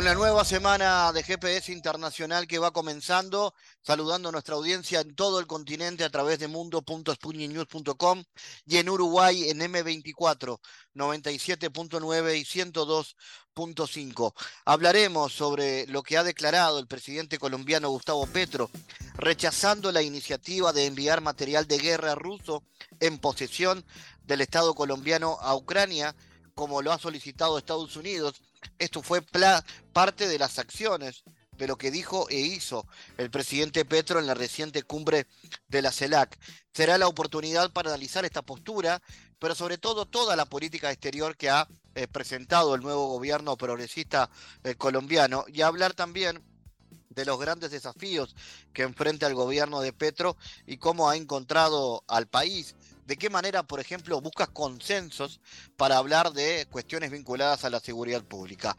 Una nueva semana de GPS Internacional que va comenzando, saludando a nuestra audiencia en todo el continente a través de mundo.sputniknews.com y en Uruguay en M24, 97.9 y 102.5. Hablaremos sobre lo que ha declarado el presidente colombiano Gustavo Petro, rechazando la iniciativa de enviar material de guerra ruso en posesión del Estado colombiano a Ucrania, como lo ha solicitado Estados Unidos esto fue parte de las acciones de lo que dijo e hizo el presidente Petro en la reciente cumbre de la CELAC. Será la oportunidad para analizar esta postura, pero sobre todo toda la política exterior que ha eh, presentado el nuevo gobierno progresista eh, colombiano y hablar también de los grandes desafíos que enfrenta el gobierno de Petro y cómo ha encontrado al país de qué manera, por ejemplo, buscas consensos para hablar de cuestiones vinculadas a la seguridad pública.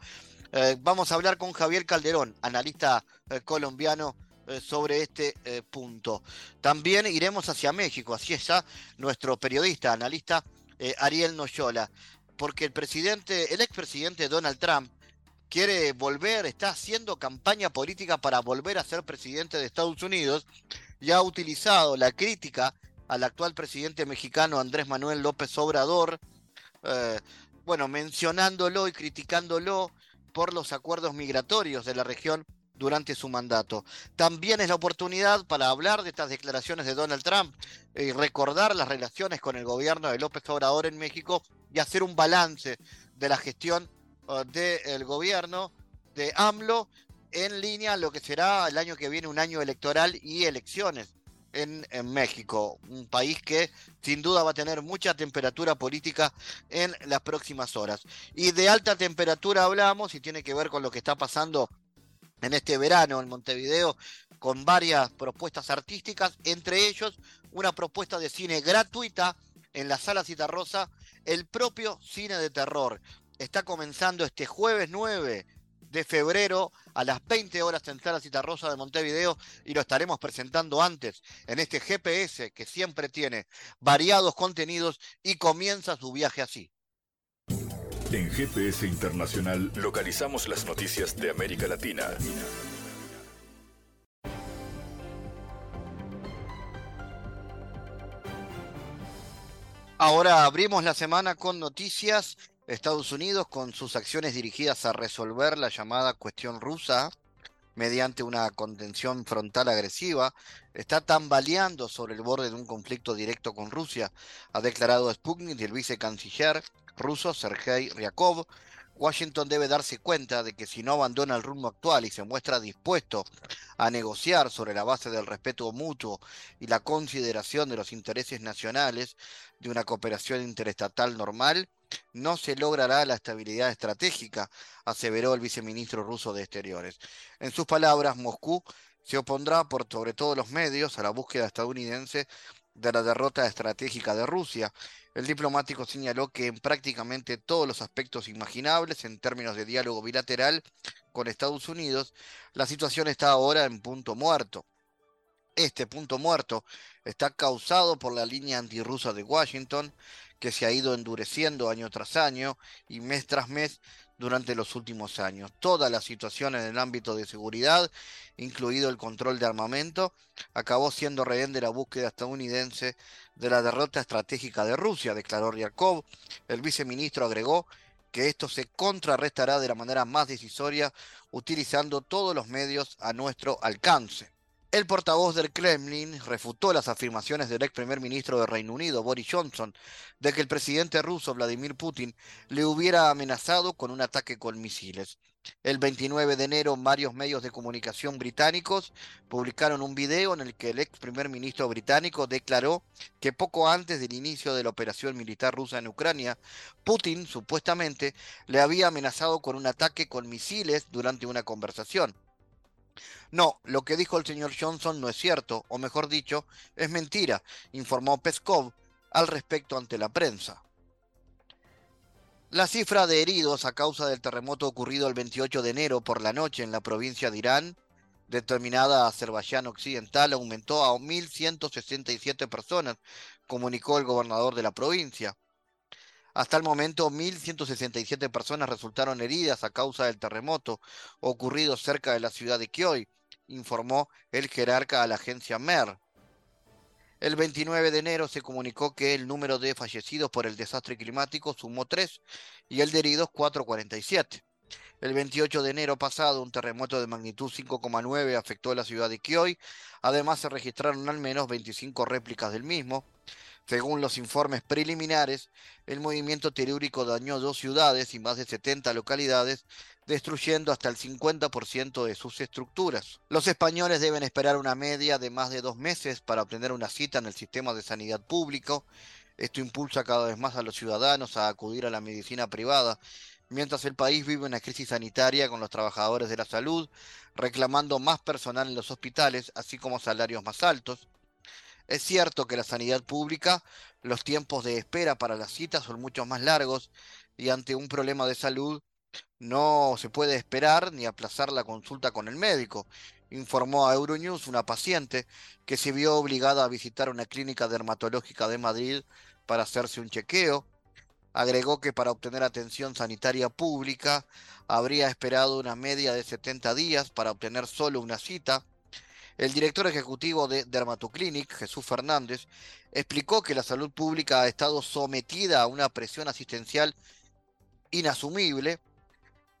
Eh, vamos a hablar con Javier Calderón, analista eh, colombiano, eh, sobre este punto. También iremos hacia México, así está nuestro periodista, analista Ariel Noyola, porque el presidente, el expresidente Donald Trump, quiere volver, está haciendo campaña política para volver a ser presidente de Estados Unidos y ha utilizado la crítica al actual presidente mexicano Andrés Manuel López Obrador, eh, bueno, mencionándolo y criticándolo por los acuerdos migratorios de la región durante su mandato. También es la oportunidad para hablar de estas declaraciones de Donald Trump y recordar las relaciones con el gobierno de López Obrador en México y hacer un balance de la gestión uh, del gobierno de AMLO en línea a lo que será el año que viene un año electoral y elecciones en, México, un país que sin duda va a tener mucha temperatura política en las próximas horas. Y de alta temperatura hablamos y tiene que ver con lo que está pasando en este verano en Montevideo con varias propuestas artísticas, entre ellos una propuesta de cine gratuita en la sala Citarrosa, el propio cine de terror. Está comenzando este jueves 9 de febrero a las 20 horas en Sala Citarrosa de Montevideo y lo estaremos presentando antes en este GPS que siempre tiene variados contenidos y comienza su viaje así. En GPS Internacional localizamos las noticias de América Latina. Ahora abrimos la semana con noticias Estados Unidos, con sus acciones dirigidas a resolver la llamada cuestión rusa mediante una contención frontal agresiva, está tambaleando sobre el borde de un conflicto directo con Rusia, ha declarado Sputnik y el vicecanciller ruso Sergei Ryakov. Washington debe darse cuenta de que si no abandona el rumbo actual y se muestra dispuesto a negociar sobre la base del respeto mutuo y la consideración de los intereses nacionales de una cooperación interestatal normal, no se logrará la estabilidad estratégica, aseveró el viceministro ruso de Exteriores. En sus palabras, Moscú se opondrá por sobre todos los medios a la búsqueda estadounidense de la derrota estratégica de Rusia. El diplomático señaló que en prácticamente todos los aspectos imaginables en términos de diálogo bilateral con Estados Unidos, la situación está ahora en punto muerto. Este punto muerto está causado por la línea antirrusa de Washington, que se ha ido endureciendo año tras año y mes tras mes durante los últimos años. Toda la situación en el ámbito de seguridad, incluido el control de armamento, acabó siendo rehén de la búsqueda estadounidense de la derrota estratégica de Rusia, declaró Ryakov. El viceministro agregó que esto se contrarrestará de la manera más decisoria utilizando todos los medios a nuestro alcance. El portavoz del Kremlin refutó las afirmaciones del ex primer ministro de Reino Unido, Boris Johnson, de que el presidente ruso Vladimir Putin le hubiera amenazado con un ataque con misiles. El 29 de enero, varios medios de comunicación británicos publicaron un video en el que el ex primer ministro británico declaró que poco antes del inicio de la operación militar rusa en Ucrania, Putin supuestamente le había amenazado con un ataque con misiles durante una conversación. No, lo que dijo el señor Johnson no es cierto, o mejor dicho, es mentira, informó Peskov al respecto ante la prensa. La cifra de heridos a causa del terremoto ocurrido el 28 de enero por la noche en la provincia de Irán determinada Azerbaiyán Occidental aumentó a 1.167 personas, comunicó el gobernador de la provincia. Hasta el momento, 1.167 personas resultaron heridas a causa del terremoto ocurrido cerca de la ciudad de Kioy, informó el jerarca a la agencia MER. El 29 de enero se comunicó que el número de fallecidos por el desastre climático sumó 3 y el de heridos 447. El 28 de enero pasado, un terremoto de magnitud 5,9 afectó a la ciudad de Kioy. Además, se registraron al menos 25 réplicas del mismo. Según los informes preliminares, el movimiento telúrico dañó dos ciudades y más de 70 localidades, destruyendo hasta el 50% de sus estructuras. Los españoles deben esperar una media de más de dos meses para obtener una cita en el sistema de sanidad público. Esto impulsa cada vez más a los ciudadanos a acudir a la medicina privada, mientras el país vive una crisis sanitaria con los trabajadores de la salud reclamando más personal en los hospitales, así como salarios más altos. Es cierto que la sanidad pública, los tiempos de espera para las citas son mucho más largos y ante un problema de salud no se puede esperar ni aplazar la consulta con el médico, informó a Euronews una paciente que se vio obligada a visitar una clínica dermatológica de Madrid para hacerse un chequeo. Agregó que para obtener atención sanitaria pública habría esperado una media de 70 días para obtener solo una cita el director ejecutivo de Dermatoclinic, Jesús Fernández, explicó que la salud pública ha estado sometida a una presión asistencial inasumible.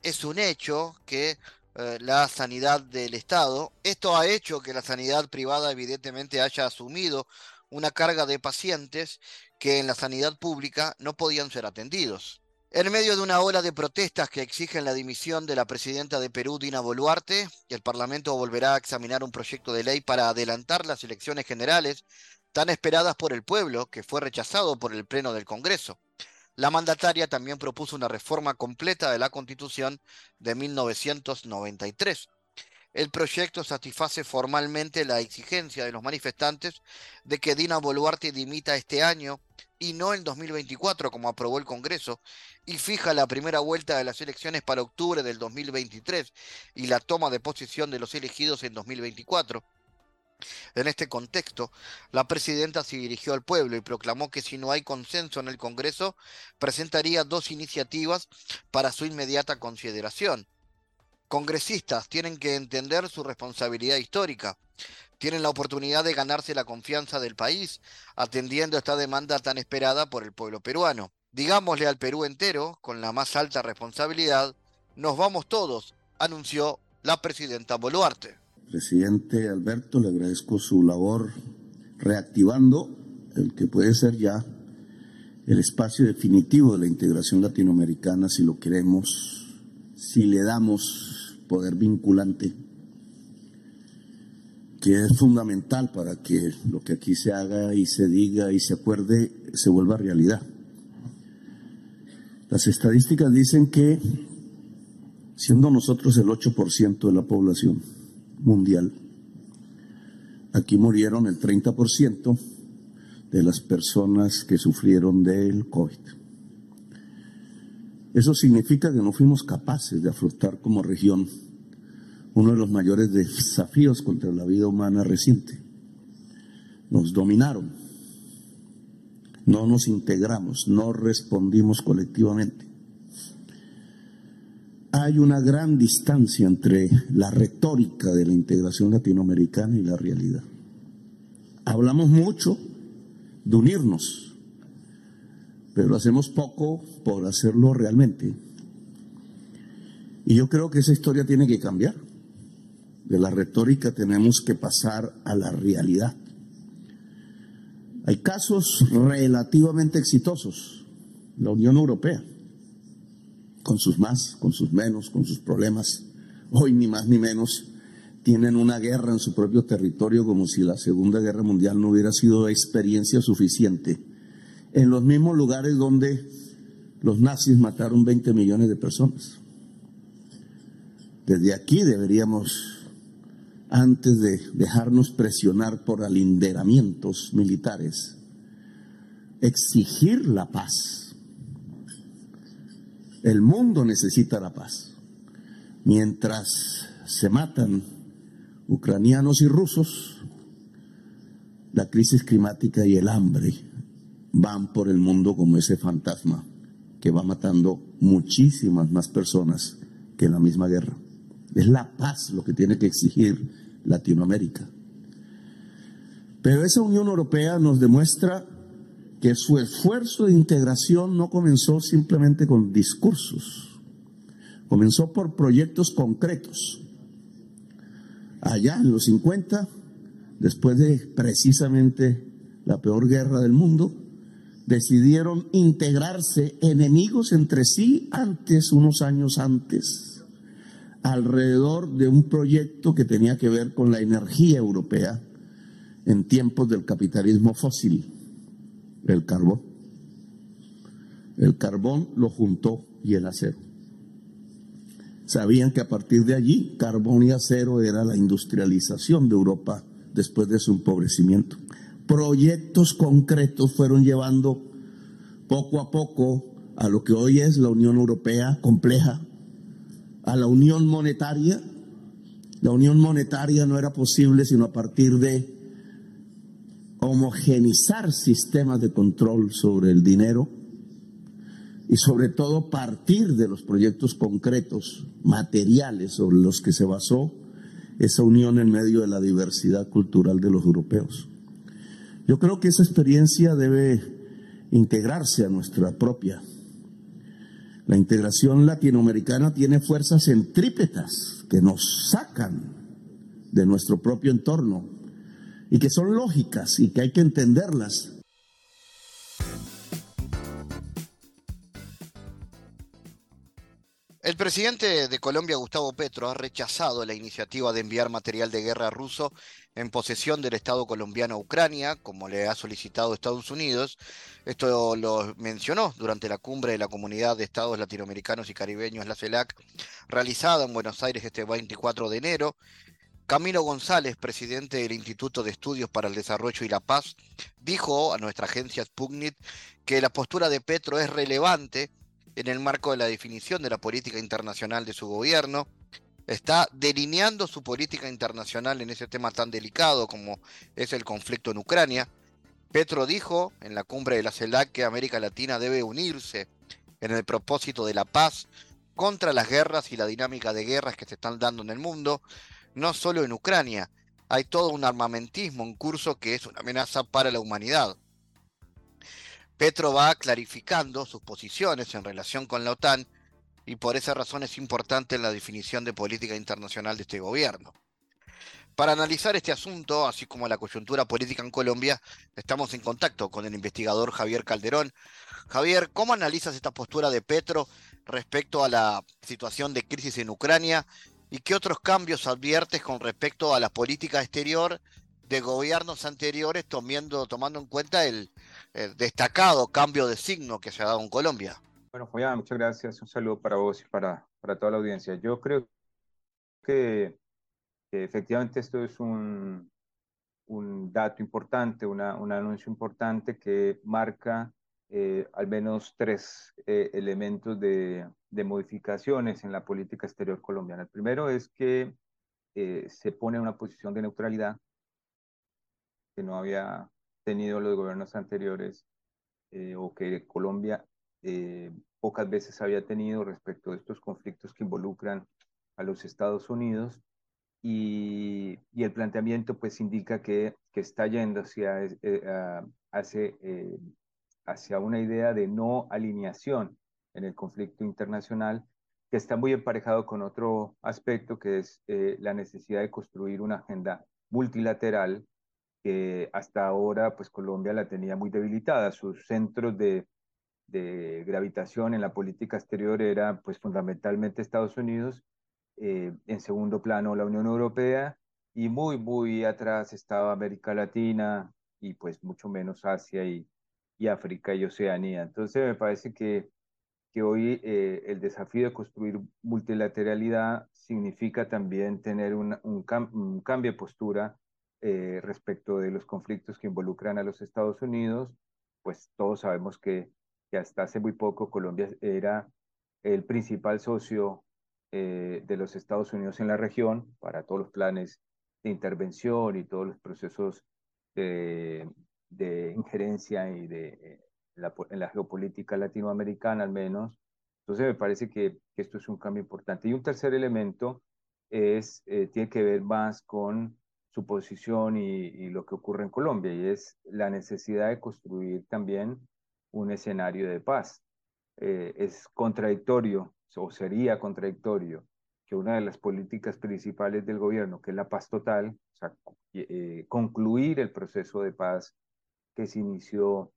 Es un hecho que eh, la sanidad del Estado, esto ha hecho que la sanidad privada evidentemente haya asumido una carga de pacientes que en la sanidad pública no podían ser atendidos. En medio de una ola de protestas que exigen la dimisión de la presidenta de Perú, Dina Boluarte, el Parlamento volverá a examinar un proyecto de ley para adelantar las elecciones generales tan esperadas por el pueblo, que fue rechazado por el Pleno del Congreso. La mandataria también propuso una reforma completa de la Constitución de 1993. El proyecto satisface formalmente la exigencia de los manifestantes de que Dina Boluarte dimita este año y no en 2024 como aprobó el Congreso, y fija la primera vuelta de las elecciones para octubre del 2023 y la toma de posición de los elegidos en 2024. En este contexto, la presidenta se dirigió al pueblo y proclamó que si no hay consenso en el Congreso, presentaría dos iniciativas para su inmediata consideración. Congresistas tienen que entender su responsabilidad histórica tienen la oportunidad de ganarse la confianza del país, atendiendo esta demanda tan esperada por el pueblo peruano. Digámosle al Perú entero, con la más alta responsabilidad, nos vamos todos, anunció la presidenta Boluarte. Presidente Alberto, le agradezco su labor reactivando el que puede ser ya el espacio definitivo de la integración latinoamericana si lo queremos, si le damos poder vinculante que es fundamental para que lo que aquí se haga y se diga y se acuerde se vuelva realidad. Las estadísticas dicen que, siendo nosotros el 8% de la población mundial, aquí murieron el 30% de las personas que sufrieron del COVID. Eso significa que no fuimos capaces de afrontar como región uno de los mayores desafíos contra la vida humana reciente. Nos dominaron, no nos integramos, no respondimos colectivamente. Hay una gran distancia entre la retórica de la integración latinoamericana y la realidad. Hablamos mucho de unirnos, pero hacemos poco por hacerlo realmente. Y yo creo que esa historia tiene que cambiar de la retórica tenemos que pasar a la realidad. Hay casos relativamente exitosos. La Unión Europea, con sus más, con sus menos, con sus problemas, hoy ni más ni menos, tienen una guerra en su propio territorio como si la Segunda Guerra Mundial no hubiera sido experiencia suficiente. En los mismos lugares donde los nazis mataron 20 millones de personas. Desde aquí deberíamos antes de dejarnos presionar por alinderamientos militares, exigir la paz. El mundo necesita la paz. Mientras se matan ucranianos y rusos, la crisis climática y el hambre van por el mundo como ese fantasma que va matando muchísimas más personas que la misma guerra. Es la paz lo que tiene que exigir Latinoamérica. Pero esa Unión Europea nos demuestra que su esfuerzo de integración no comenzó simplemente con discursos, comenzó por proyectos concretos. Allá en los 50, después de precisamente la peor guerra del mundo, decidieron integrarse enemigos entre sí antes, unos años antes, alrededor de un proyecto que tenía que ver con la energía europea en tiempos del capitalismo fósil el carbón. El carbón lo juntó y el acero. Sabían que a partir de allí carbón y acero era la industrialización de Europa después de su empobrecimiento. Proyectos concretos fueron llevando poco a poco a lo que hoy es la Unión Europea compleja, a la Unión Monetaria. La Unión Monetaria no era posible sino a partir de homogenizar sistemas de control sobre el dinero y sobre todo partir de los proyectos concretos, materiales sobre los que se basó esa unión en medio de la diversidad cultural de los europeos. Yo creo que esa experiencia debe integrarse a nuestra propia. La integración latinoamericana tiene fuerzas centrípetas que nos sacan de nuestro propio entorno y que son lógicas y que hay que entenderlas. El presidente de Colombia, Gustavo Petro, ha rechazado la iniciativa de enviar material de guerra ruso en posesión del Estado colombiano a Ucrania, como le ha solicitado Estados Unidos. Esto lo mencionó durante la cumbre de la Comunidad de Estados Latinoamericanos y Caribeños, la CELAC, realizada en Buenos Aires este 24 de enero. Camilo González, presidente del Instituto de Estudios para el Desarrollo y la Paz, dijo a nuestra agencia Sputnik que la postura de Petro es relevante en el marco de la definición de la política internacional de su gobierno. Está delineando su política internacional en ese tema tan delicado como es el conflicto en Ucrania. Petro dijo en la cumbre de la CELAC que América Latina debe unirse en el propósito de la paz contra las guerras y la dinámica de guerras que se están dando en el mundo no solo en Ucrania, hay todo un armamentismo en curso que es una amenaza para la humanidad. Petro va clarificando sus posiciones en relación con la OTAN y por esa razón es importante la definición de política internacional de este gobierno. Para analizar este asunto, así como la coyuntura política en Colombia, estamos en contacto con el investigador Javier Calderón. Javier, ¿cómo analizas esta postura de Petro respecto a la situación de crisis en Ucrania ¿Y qué otros cambios adviertes con respecto a la política exterior de gobiernos anteriores, tomando, tomando en cuenta el, destacado cambio de signo que se ha dado en Colombia? Bueno, Juan, muchas gracias. Un saludo para vos y para, para toda la audiencia. Yo creo que, efectivamente esto es un, un dato importante, una, un anuncio importante que marca eh, al menos tres eh, elementos de, modificaciones en la política exterior colombiana. El primero es que eh, se pone una posición de neutralidad que no había tenido los gobiernos anteriores o que Colombia pocas veces había tenido respecto a estos conflictos que involucran a los Estados Unidos. Y, el planteamiento pues indica que, que está yendo hacia, hacia hacia una idea de no alineación en el conflicto internacional, que está muy emparejado con otro aspecto, que es eh, la necesidad de construir una agenda multilateral que hasta ahora pues Colombia la tenía muy debilitada. Sus centros de, de gravitación en la política exterior era pues fundamentalmente Estados Unidos, eh, en segundo plano la Unión Europea y muy, muy atrás estaba América Latina y pues mucho menos Asia y, y África y Oceanía. Entonces me parece que, que hoy eh, el desafío de construir multilateralidad significa también tener un, un, cambio de postura eh, respecto de los conflictos que involucran a los Estados Unidos, pues todos sabemos que, que hasta hace muy poco Colombia era el principal socio eh, de los Estados Unidos en la región para todos los planes intervención y todos los procesos de, de injerencia y de la, en la geopolítica latinoamericana al menos. Entonces me parece que, esto es un cambio importante. Y un tercer elemento es, eh, tiene que ver más con su posición y, lo que ocurre en Colombia, y es la necesidad de construir también un escenario de paz. Eh, es contradictorio, o sería contradictorio, que una de las políticas principales del gobierno, que es la paz total, o sea, eh, concluir el proceso de paz que se inició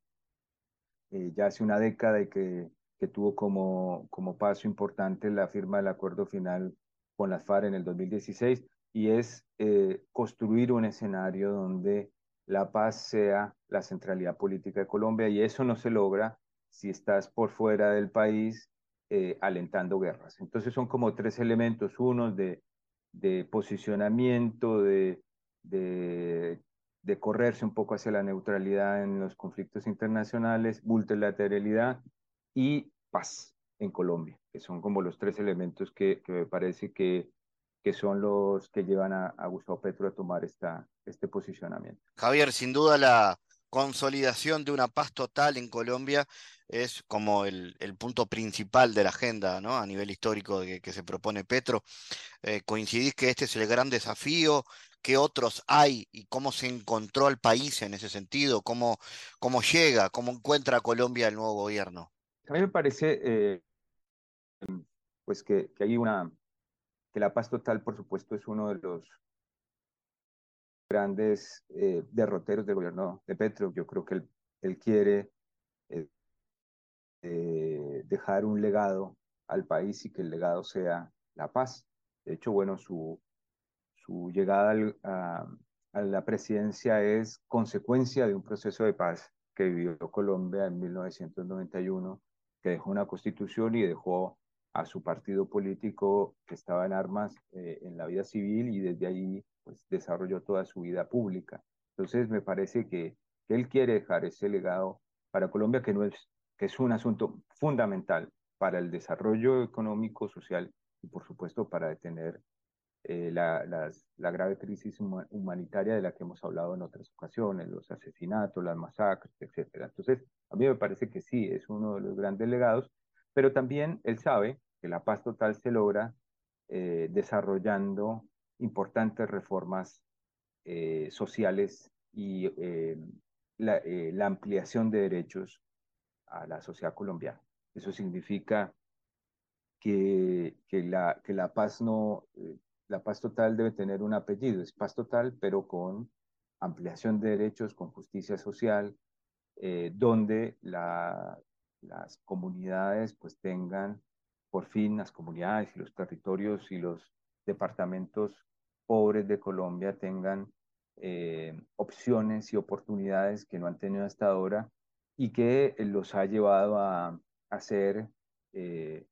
eh, ya hace una década y que, que tuvo como, como paso importante la firma del acuerdo final con las FARC en el 2016, y es eh, construir un escenario donde la paz sea la centralidad política de Colombia, y eso no se logra si estás por fuera del país eh, alentando guerras. Entonces son como tres elementos, uno de, de posicionamiento, de, de correrse un poco hacia la neutralidad en los conflictos internacionales, multilateralidad y paz en Colombia, que son como los tres elementos que, que me parece que, que son los que llevan a, a, Gustavo Petro a tomar esta, este posicionamiento. Javier, sin duda la consolidación de una paz total en Colombia es como el, el punto principal de la agenda ¿no? a nivel histórico que, que se propone Petro. Eh, ¿Coincidís que este es el gran desafío? qué otros hay y cómo se encontró el país en ese sentido, cómo, cómo llega, cómo encuentra Colombia el nuevo gobierno. A mí me parece eh, pues que, que, hay una, que la paz total, por supuesto, es uno de los grandes eh, derroteros del gobierno de Petro. Yo creo que él, él quiere eh, eh, dejar un legado al país y que el legado sea la paz. De hecho, bueno, su, su llegada al, a, a, la presidencia es consecuencia de un proceso de paz que vivió Colombia en 1991, que dejó una constitución y dejó a su partido político que estaba en armas eh, en la vida civil y desde ahí pues, desarrolló toda su vida pública. Entonces me parece que, él quiere dejar ese legado para Colombia que, no es, que es un asunto fundamental para el desarrollo económico, social y por supuesto para detener eh, la, la, la, grave crisis humanitaria de la que hemos hablado en otras ocasiones, los asesinatos, las masacres, etc. Entonces, a mí me parece que sí, es uno de los grandes legados, pero también él sabe que la paz total se logra eh, desarrollando importantes reformas eh, sociales y eh, la, ampliación de derechos a la sociedad colombiana. Eso significa que, que, la, que la paz no, la paz total debe tener un apellido, es paz total, pero con ampliación de derechos, con justicia social, donde la, las comunidades pues tengan por fin las comunidades y los territorios y los departamentos pobres de Colombia tengan eh, opciones y oportunidades que no han tenido hasta ahora y que los ha llevado a hacer, eh,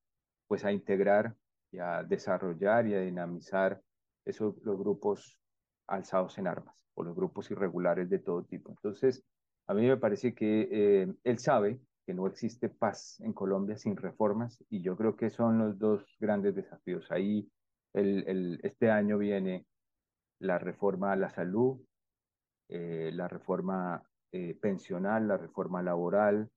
pues a integrar y a desarrollar y a dinamizar esos, los grupos alzados en armas o los grupos irregulares de todo tipo. Entonces, a mí me parece que eh, él sabe que no existe paz en Colombia sin reformas y yo creo que son los dos grandes desafíos. Ahí el, el, este año viene la reforma a la salud, eh, la reforma eh, pensional, la reforma laboral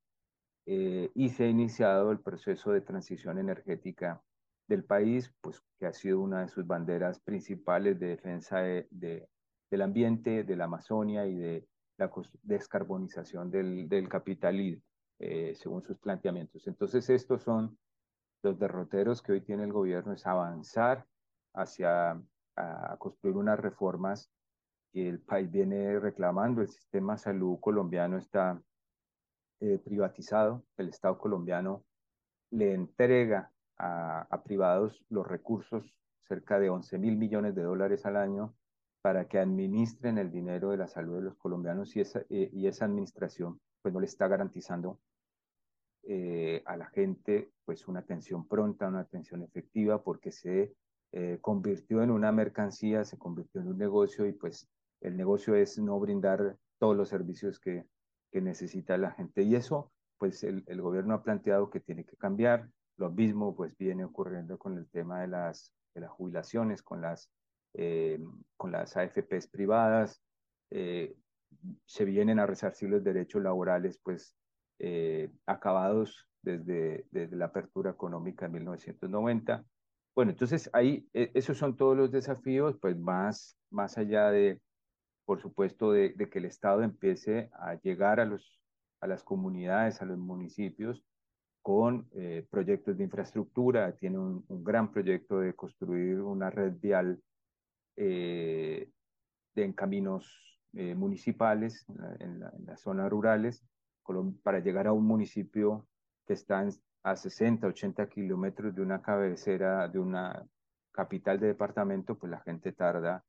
eh, y se ha iniciado el proceso de transición energética del país, pues que ha sido una de sus banderas principales de defensa de, de, del ambiente, de la Amazonia y de la descarbonización del, del capitalismo, eh, según sus planteamientos. Entonces, estos son los derroteros que hoy tiene el gobierno, es avanzar hacia a construir unas reformas que el país viene reclamando. El sistema de salud colombiano está eh, privatizado, el Estado colombiano le entrega a, a privados los recursos, cerca de 11 mil millones de dólares al año, para que administren el dinero de la salud de los colombianos y esa, eh, y esa administración pues no le está garantizando eh, a la gente pues una atención pronta, una atención efectiva, porque se eh, convirtió en una mercancía, se convirtió en un negocio y pues el negocio es no brindar todos los servicios que, que necesita la gente. Y eso pues el, el gobierno ha planteado que tiene que cambiar. Lo mismo pues viene ocurriendo con el tema de las, de las jubilaciones, con las con las AFPs privadas, se vienen a resarcir los derechos laborales pues acabados desde, desde la apertura económica en 1990. Bueno, entonces ahí esos son todos los desafíos, pues más, más allá de, por supuesto, de, que el Estado empiece a llegar a, los, a las comunidades, a los municipios, con eh, proyectos de infraestructura. Tiene un, gran proyecto de construir una red vial eh, de, en caminos eh, municipales, en, las zonas rurales, para llegar a un municipio que está a 60, 80 kilómetros de una cabecera, de una capital de departamento, pues la gente tarda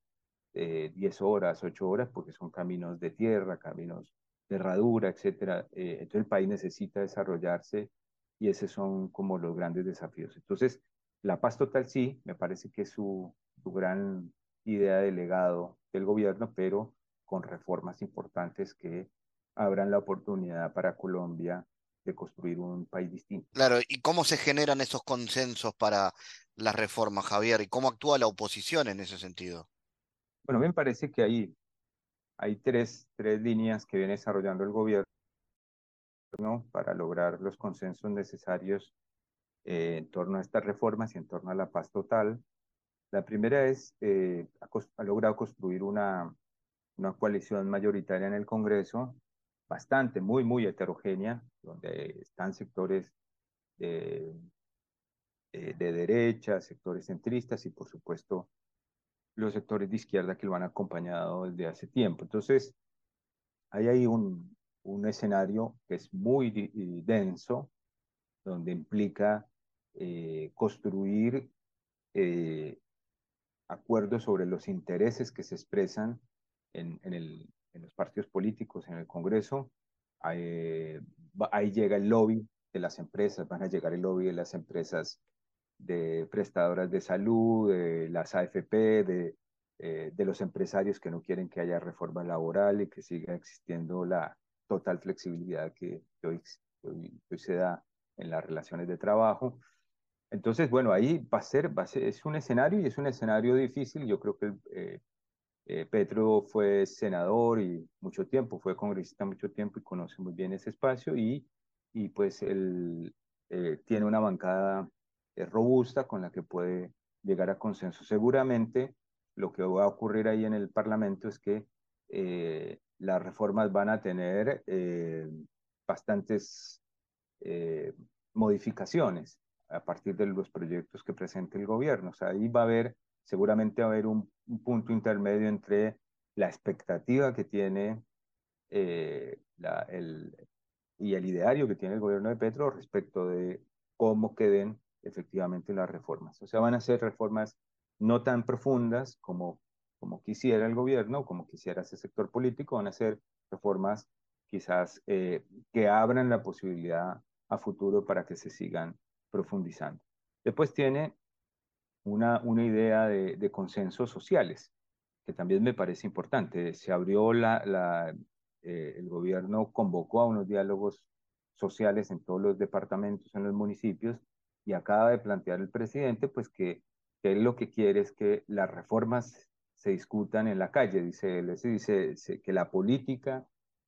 10 eh, horas, 8 horas, porque son caminos de tierra, caminos de herradura, etc. Eh, entonces el país necesita desarrollarse y esos son como los grandes desafíos. Entonces, la paz total sí, me parece que es su, su gran idea de legado del gobierno, pero con reformas importantes que abran la oportunidad para Colombia de construir un país distinto. Claro, ¿y cómo se generan esos consensos para las reformas, Javier? ¿Y cómo actúa la oposición en ese sentido? Bueno, me parece que hay, hay tres, tres líneas que viene desarrollando el gobierno para lograr los consensos necesarios eh, en torno a estas reformas y en torno a la paz total. La primera es, eh, ha, logrado construir una, una coalición mayoritaria en el Congreso, bastante, muy, muy heterogénea, donde están sectores de, de, de derecha, sectores centristas y por supuesto los sectores de izquierda que lo han acompañado desde hace tiempo. Entonces, hay ahí un, un escenario que es muy denso, donde implica eh, construir eh, acuerdos sobre los intereses que se expresan en, en, el, en, los partidos políticos, en el Congreso. Ahí, ahí llega el lobby de las empresas, van a llegar el lobby de las empresas de prestadoras de salud, de las AFP, de, eh, de los empresarios que no quieren que haya reforma laboral y que siga existiendo la total flexibilidad que, hoy, hoy, se da en las relaciones de trabajo. Entonces, bueno, ahí va a ser, va a ser, es un escenario y es un escenario difícil. Yo creo que eh, eh, Petro fue senador y mucho tiempo, fue congresista mucho tiempo y conoce muy bien ese espacio y, y pues él tiene una bancada robusta con la que puede llegar a consenso. Seguramente lo que va a ocurrir ahí en el Parlamento es que eh, las reformas van a tener eh, bastantes eh, modificaciones a partir de los proyectos que presente el gobierno. O sea, ahí va a haber, seguramente va a haber un, punto intermedio entre la expectativa que tiene el, y el ideario que tiene el gobierno de Petro respecto de cómo queden efectivamente las reformas. O sea, van a ser reformas no tan profundas como, como quisiera el gobierno, como quisiera ese sector político, van a ser reformas quizás eh, que abran la posibilidad a futuro para que se sigan profundizando. Después tiene una, una idea de, de consensos sociales, que también me parece importante. Se abrió la, eh, el gobierno convocó a unos diálogos sociales en todos los departamentos, en los municipios, y acaba de plantear el presidente, pues que, que él lo que quiere es que las reformas se discutan en la calle, dice él, dice, que la política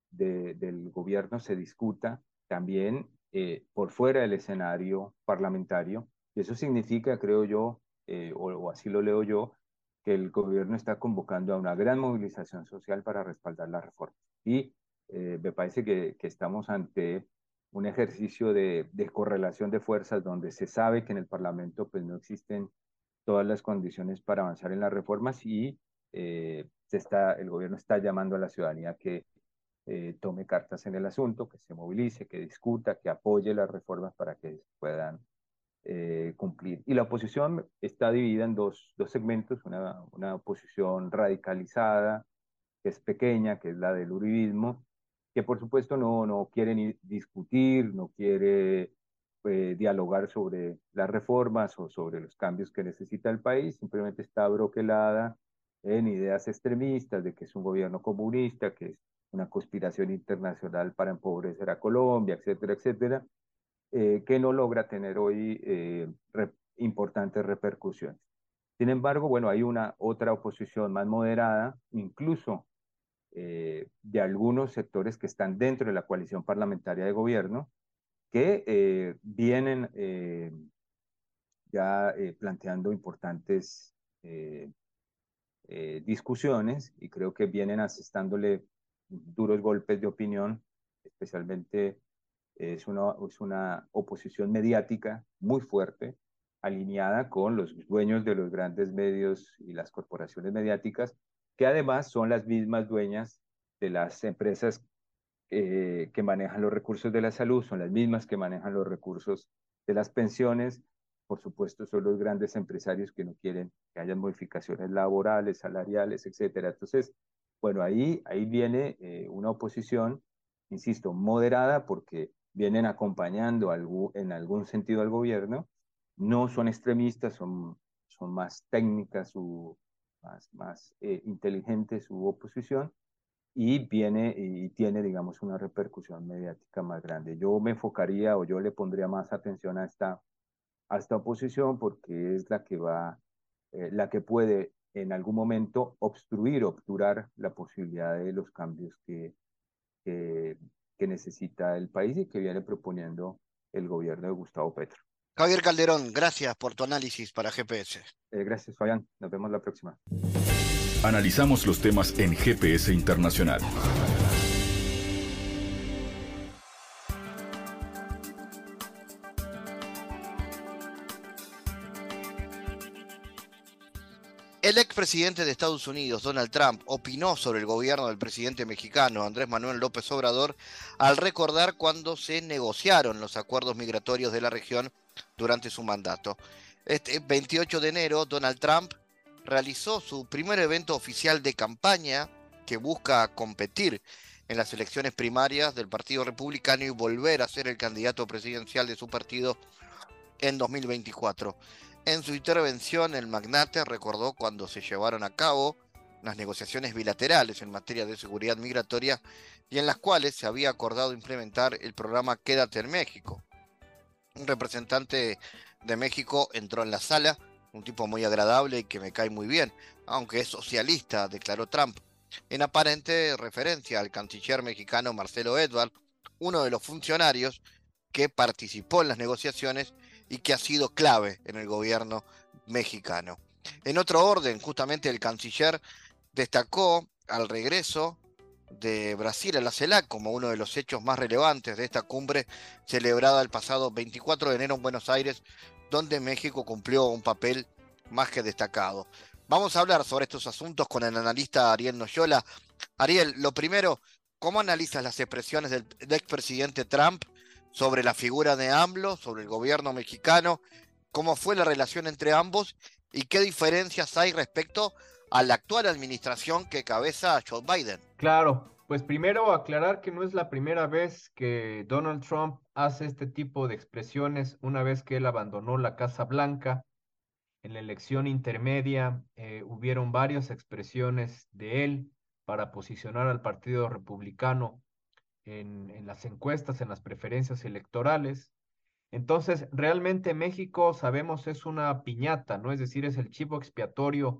del gobierno se discuta también eh, por fuera del escenario parlamentario, y eso significa, creo yo, eh, o, así lo leo yo, que el gobierno está convocando a una gran movilización social para respaldar la reforma. Y eh, me parece que, estamos ante un ejercicio de, correlación de fuerzas donde se sabe que en el Parlamento pues no existen todas las condiciones para avanzar en las reformas y eh, está, el gobierno está llamando a la ciudadanía que tome cartas en el asunto, que se movilice, que discuta, que apoye las reformas para que puedan eh, cumplir. Y la oposición está dividida en dos, dos segmentos, una, una oposición radicalizada, que es pequeña, que es la del uribismo, que por supuesto no, no quiere discutir, no quiere eh, dialogar sobre las reformas o sobre los cambios que necesita el país, simplemente está broquelada en ideas extremistas de que es un gobierno comunista, que es una conspiración internacional para empobrecer a Colombia, etcétera, etcétera, eh, que no logra tener hoy eh, importantes repercusiones. Sin embargo, bueno, hay una otra oposición más moderada, incluso eh, de algunos sectores que están dentro de la coalición parlamentaria de gobierno, que eh, vienen eh, ya planteando importantes discusiones y creo que vienen asestándole duros golpes de opinión, especialmente es una, es una oposición mediática muy fuerte, alineada con los dueños de los grandes medios y las corporaciones mediáticas, que además son las mismas dueñas de las empresas eh, que manejan los recursos de la salud, son las mismas que manejan los recursos de las pensiones. Por supuesto, son los grandes empresarios que no quieren que haya modificaciones laborales, salariales, etcétera. Entonces, bueno, ahí, ahí viene eh, una oposición, insisto, moderada porque vienen acompañando en algún sentido al gobierno, no son extremistas, son, son más técnicas, más, más eh, su oposición y viene y tiene, digamos, una repercusión mediática más grande. Yo me enfocaría o yo le pondría más atención a esta, a esta oposición porque es la que va, eh, la que puede en algún momento obstruir, obturar la posibilidad de los cambios que, que, que necesita el país y que viene proponiendo el gobierno de Gustavo Petro. Javier Calderón, gracias por tu análisis para GPS. Eh, gracias, Fabián. Nos vemos la próxima. Analizamos los temas en GPS Internacional. El expresidente de Estados Unidos, Donald Trump, opinó sobre el gobierno del presidente mexicano, Andrés Manuel López Obrador, al recordar cuando se negociaron los acuerdos migratorios de la región durante su mandato. Este 28 de enero, Donald Trump realizó su primer evento oficial de campaña que busca competir en las elecciones primarias del Partido Republicano y volver a ser el candidato presidencial de su partido en 2024. En su intervención, el magnate recordó cuando se llevaron a cabo las negociaciones bilaterales en materia de seguridad migratoria y en las cuales se había acordado implementar el programa Quédate en México, un representante de México entró en la sala, un tipo muy agradable y que me cae muy bien, aunque es socialista, declaró Trump, en aparente referencia al canciller mexicano Marcelo Edward, uno de los funcionarios que participó en las negociaciones y que ha sido clave en el gobierno mexicano. En otro orden, justamente el canciller destacó al regreso de Brasil a la CELAC como uno de los hechos más relevantes de esta cumbre celebrada el pasado 24 de enero en Buenos Aires, donde México cumplió un papel más que destacado. Vamos a hablar sobre estos asuntos con el analista Ariel Noyola. Ariel, lo primero, ¿cómo analizas las expresiones del, del expresidente Trump sobre la figura de AMLO, sobre el gobierno mexicano? ¿Cómo fue la relación entre ambos y qué diferencias hay respecto a la actual administración que cabeza Joe Biden? Claro, pues primero aclarar que no es la primera vez que Donald Trump hace este tipo de expresiones una vez que él abandonó la Casa Blanca. En la elección intermedia eh, hubieron varias expresiones de él para posicionar al Partido Republicano en, las encuestas, en las preferencias electorales. Entonces, realmente México, sabemos, es una piñata, ¿no? Es decir, es el chivo expiatorio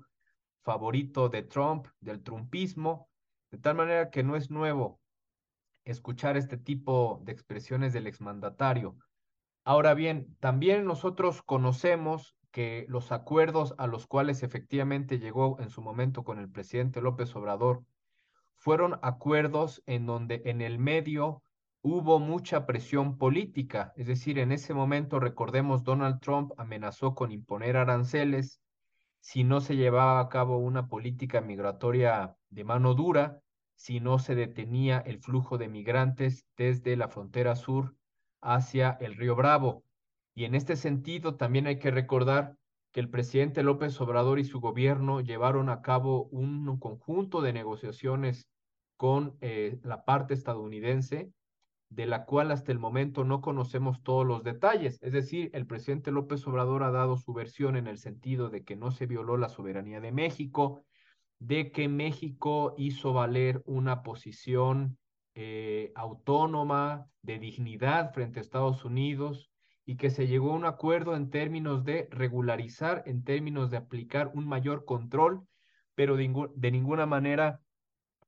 favorito de Trump, del trumpismo, de tal manera que no es nuevo escuchar este tipo de expresiones del exmandatario. Ahora bien, también nosotros conocemos que los acuerdos a los cuales efectivamente llegó en su momento con el presidente López Obrador fueron acuerdos en donde en el medio hubo mucha presión política, es decir, en ese momento, recordemos, Donald Trump amenazó con imponer aranceles si no se llevaba a cabo una política migratoria de mano dura, si no se detenía el flujo de migrantes desde la frontera sur hacia el río Bravo. Y en este sentido también hay que recordar que el presidente López Obrador y su gobierno llevaron a cabo un conjunto de negociaciones con eh, la parte estadounidense, de la cual hasta el momento no conocemos todos los detalles. Es decir, el presidente López Obrador ha dado su versión en el sentido de que no se violó la soberanía de México, de que México hizo valer una posición eh, autónoma, de dignidad frente a Estados Unidos y que se llegó a un acuerdo en términos de regularizar, en términos de aplicar un mayor control, pero de, ninguna manera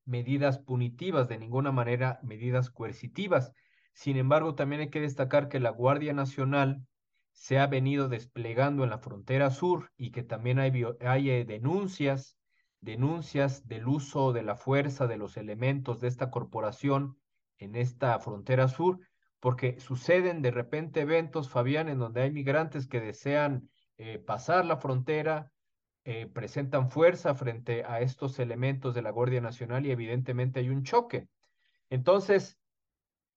medidas punitivas, de ninguna manera medidas coercitivas. Sin embargo, también hay que destacar que la Guardia Nacional se ha venido desplegando en la frontera sur y que también hay, hay eh, denuncias, denuncias del uso de la fuerza de los elementos de esta corporación en esta frontera sur, porque suceden de repente eventos, Fabián, en donde hay migrantes que desean eh, pasar la frontera, eh, presentan fuerza frente a estos elementos de la Guardia Nacional y evidentemente hay un choque. Entonces,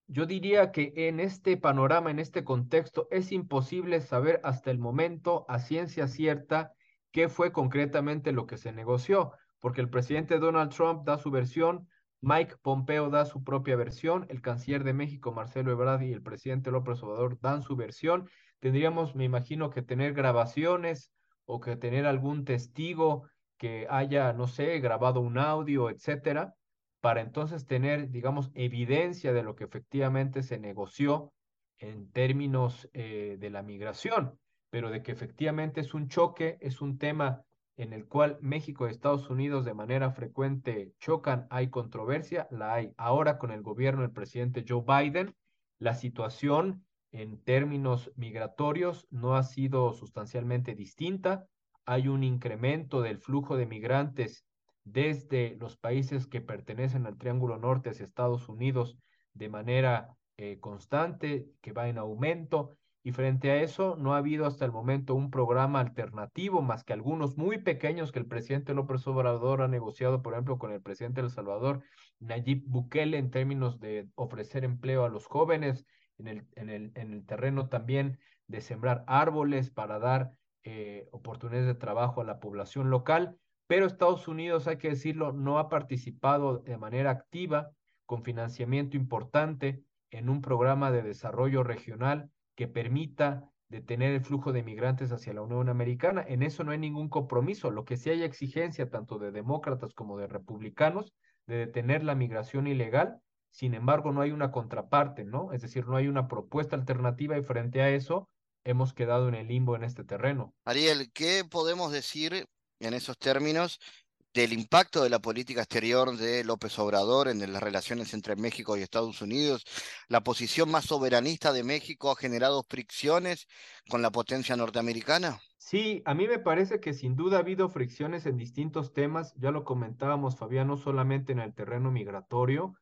yo diría que en este panorama, en este contexto, es imposible saber hasta el momento a ciencia cierta qué fue concretamente lo que se negoció, porque el presidente Donald Trump da su versión, Mike Pompeo da su propia versión, el canciller de México, Marcelo Ebrard, y el presidente López Obrador dan su versión. Tendríamos, me imagino, que tener grabaciones o que tener algún testigo que haya, no sé, grabado un audio, etcétera, para entonces tener, digamos, evidencia de lo que efectivamente se negoció en términos eh, de la migración, pero de que efectivamente es un choque, es un tema en el cual México y Estados Unidos de manera frecuente chocan, hay controversia, la hay. Ahora con el gobierno del presidente Joe Biden, la situación en términos migratorios no ha sido sustancialmente distinta. Hay un incremento del flujo de migrantes desde los países que pertenecen al Triángulo Norte hacia Estados Unidos de manera eh, constante, que va en aumento. Y frente a eso, no ha habido hasta el momento un programa alternativo, más que algunos muy pequeños que el presidente López Obrador ha negociado, por ejemplo, con el presidente de El Salvador, Nayib Bukele, en términos de ofrecer empleo a los jóvenes, en el, en el, en el terreno también de sembrar árboles para dar eh, oportunidades de trabajo a la población local. Pero Estados Unidos, hay que decirlo, no ha participado de manera activa con financiamiento importante en un programa de desarrollo regional que permita detener el flujo de migrantes hacia la Unión Americana. En eso no hay ningún compromiso. Lo que sí hay exigencia tanto de demócratas como de republicanos de detener la migración ilegal. Sin embargo, no hay una contraparte, ¿no? Es decir, no hay una propuesta alternativa y frente a eso hemos quedado en el limbo en este terreno. Ariel, ¿qué podemos decir en esos términos del impacto de la política exterior de López Obrador en las relaciones entre México y Estados Unidos. La posición más soberanista de México ha generado fricciones con la potencia norteamericana. Sí, a mí me parece que sin duda ha habido fricciones en distintos temas. Ya lo comentábamos, Fabián, no solamente en el terreno migratorio,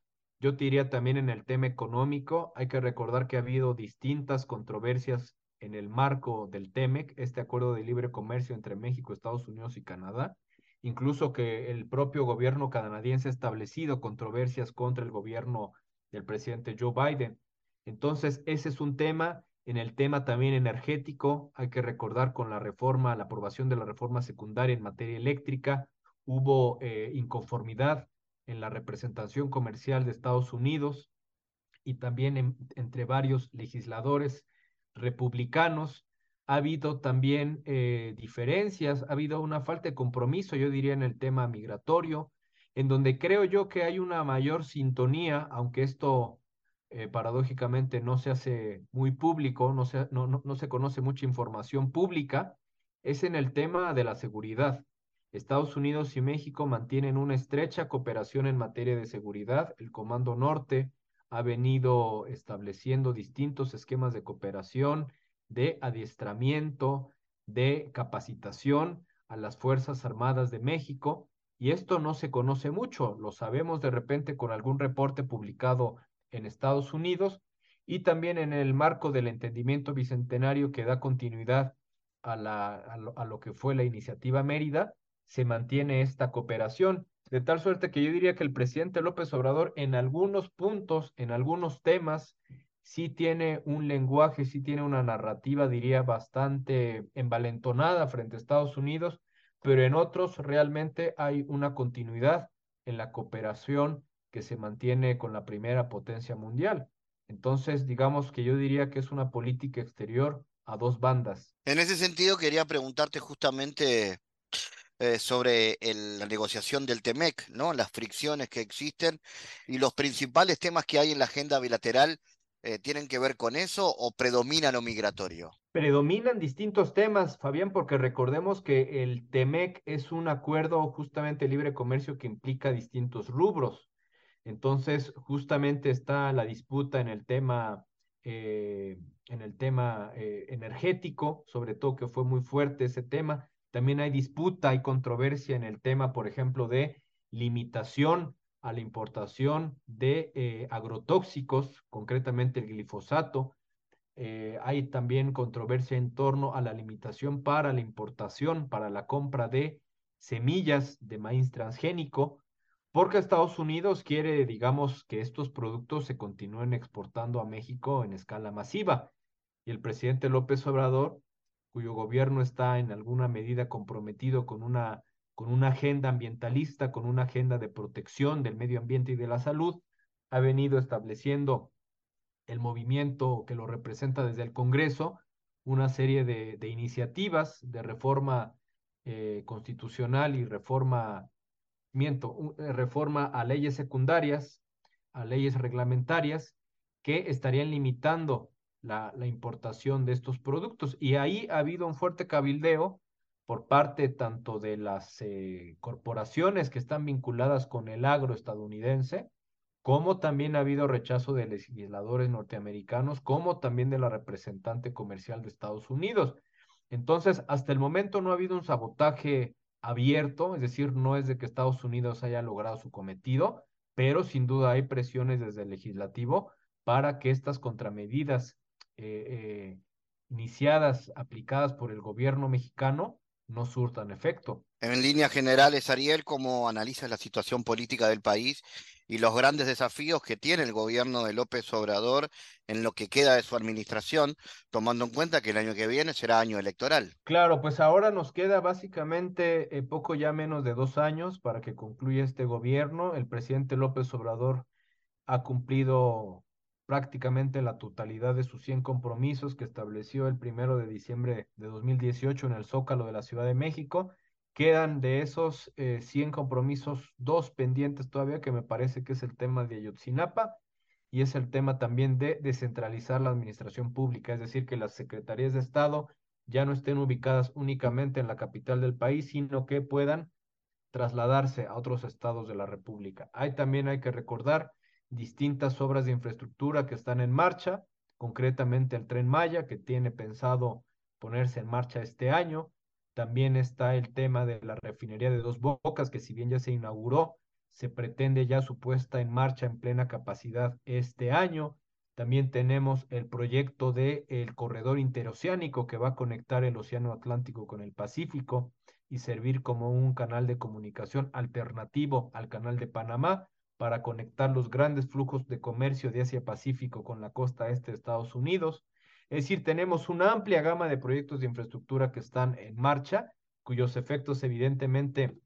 yo diría también en el tema económico. Hay que recordar que ha habido distintas controversias en el marco del TEMEC, este acuerdo de libre comercio entre México, Estados Unidos y Canadá incluso que el propio gobierno canadiense ha establecido controversias contra el gobierno del presidente Joe Biden. Entonces, ese es un tema. En el tema también energético, hay que recordar con la reforma, la aprobación de la reforma secundaria en materia eléctrica, hubo eh, inconformidad en la representación comercial de Estados Unidos y también entre varios legisladores republicanos ha habido también eh, diferencias, ha habido una falta de compromiso, yo diría, en el tema migratorio, en donde creo yo que hay una mayor sintonía, aunque esto eh, paradójicamente no se hace muy público, no se, no, no se conoce mucha información pública, es en el tema de la seguridad. Estados Unidos y México mantienen una estrecha cooperación en materia de seguridad. El Comando Norte ha venido estableciendo distintos esquemas de cooperación de adiestramiento, de capacitación a las Fuerzas Armadas de México. Y esto no se conoce mucho, lo sabemos de repente con algún reporte publicado en Estados Unidos y también en el marco del entendimiento bicentenario que da continuidad a, lo, que fue la iniciativa Mérida, se mantiene esta cooperación. De tal suerte que yo diría que el presidente López Obrador en algunos puntos, en algunos temas, sí tiene un lenguaje, sí tiene una narrativa, diría, bastante envalentonada frente a Estados Unidos, pero en otros realmente hay una continuidad en la cooperación que se mantiene con la primera potencia mundial. Entonces, digamos que yo diría que es una política exterior a dos bandas. En ese sentido, quería preguntarte justamente eh, sobre la negociación del TEMEC, ¿no? Las fricciones que existen y los principales temas que hay en la agenda bilateral eh, tienen que ver con eso o predomina lo migratorio? Predominan distintos temas, Fabián, porque recordemos que el TEMEC es un acuerdo justamente libre comercio que implica distintos rubros. Entonces, justamente está la disputa en el tema, eh, en el tema energético, sobre todo que fue muy fuerte ese tema. También hay disputa, hay controversia en el tema, por ejemplo, de limitación a la importación de eh, agrotóxicos, concretamente el glifosato. hay también controversia en torno a la limitación para la importación, para la compra de semillas de maíz transgénico porque Estados Unidos quiere, digamos, que estos productos se continúen exportando a México en escala masiva. Y el presidente López Obrador, cuyo gobierno está en alguna medida comprometido con una, con una agenda ambientalista, con una agenda de protección del medio ambiente y de la salud, ha venido estableciendo el movimiento que lo representa desde el Congreso, una serie de, iniciativas de reforma eh, constitucional y reforma miento, eh, reforma a leyes secundarias, a leyes reglamentarias que estarían limitando la, importación de estos productos. Y ahí ha habido un fuerte cabildeo por parte tanto de las eh, corporaciones que están vinculadas con el agro estadounidense, como también ha habido rechazo de legisladores norteamericanos, como también de la representante comercial de Estados Unidos. Entonces, hasta el momento no ha habido un sabotaje abierto, es decir, no es de que Estados Unidos haya logrado su cometido, pero sin duda hay presiones desde el legislativo para que estas contramedidas eh, eh, iniciadas, aplicadas por el gobierno mexicano, no surtan efecto. En líneas generales, Ariel, ¿cómo analiza la situación política del país y los grandes desafíos que tiene el gobierno de López Obrador en lo que queda de su administración, tomando en cuenta que el año que viene será año electoral? Claro, pues ahora nos queda básicamente eh, poco ya menos de dos años para que concluya este gobierno. El presidente López Obrador ha cumplido prácticamente la totalidad de sus 100 compromisos que estableció el primero de diciembre de 2018 en el Zócalo de la Ciudad de México. Quedan de esos 100 eh, compromisos dos pendientes todavía, que me parece que es el tema de Ayotzinapa y es el tema también de descentralizar la administración pública, es decir, que las secretarías de Estado ya no estén ubicadas únicamente en la capital del país, sino que puedan trasladarse a otros estados de la República. Hay también hay que recordar distintas obras de infraestructura que están en marcha, concretamente el tren Maya, que tiene pensado ponerse en marcha este año. También está el tema de la refinería de Dos Bocas, que si bien ya se inauguró, se pretende ya su puesta en marcha en plena capacidad este año. También tenemos el proyecto de el corredor interoceánico que va a conectar el Océano Atlántico con el Pacífico y servir como un canal de comunicación alternativo al canal de Panamá para conectar los grandes flujos de comercio de Asia-Pacífico con la costa este de Estados Unidos. Es decir, tenemos una amplia gama de proyectos de infraestructura que están en marcha, cuyos efectos evidentemente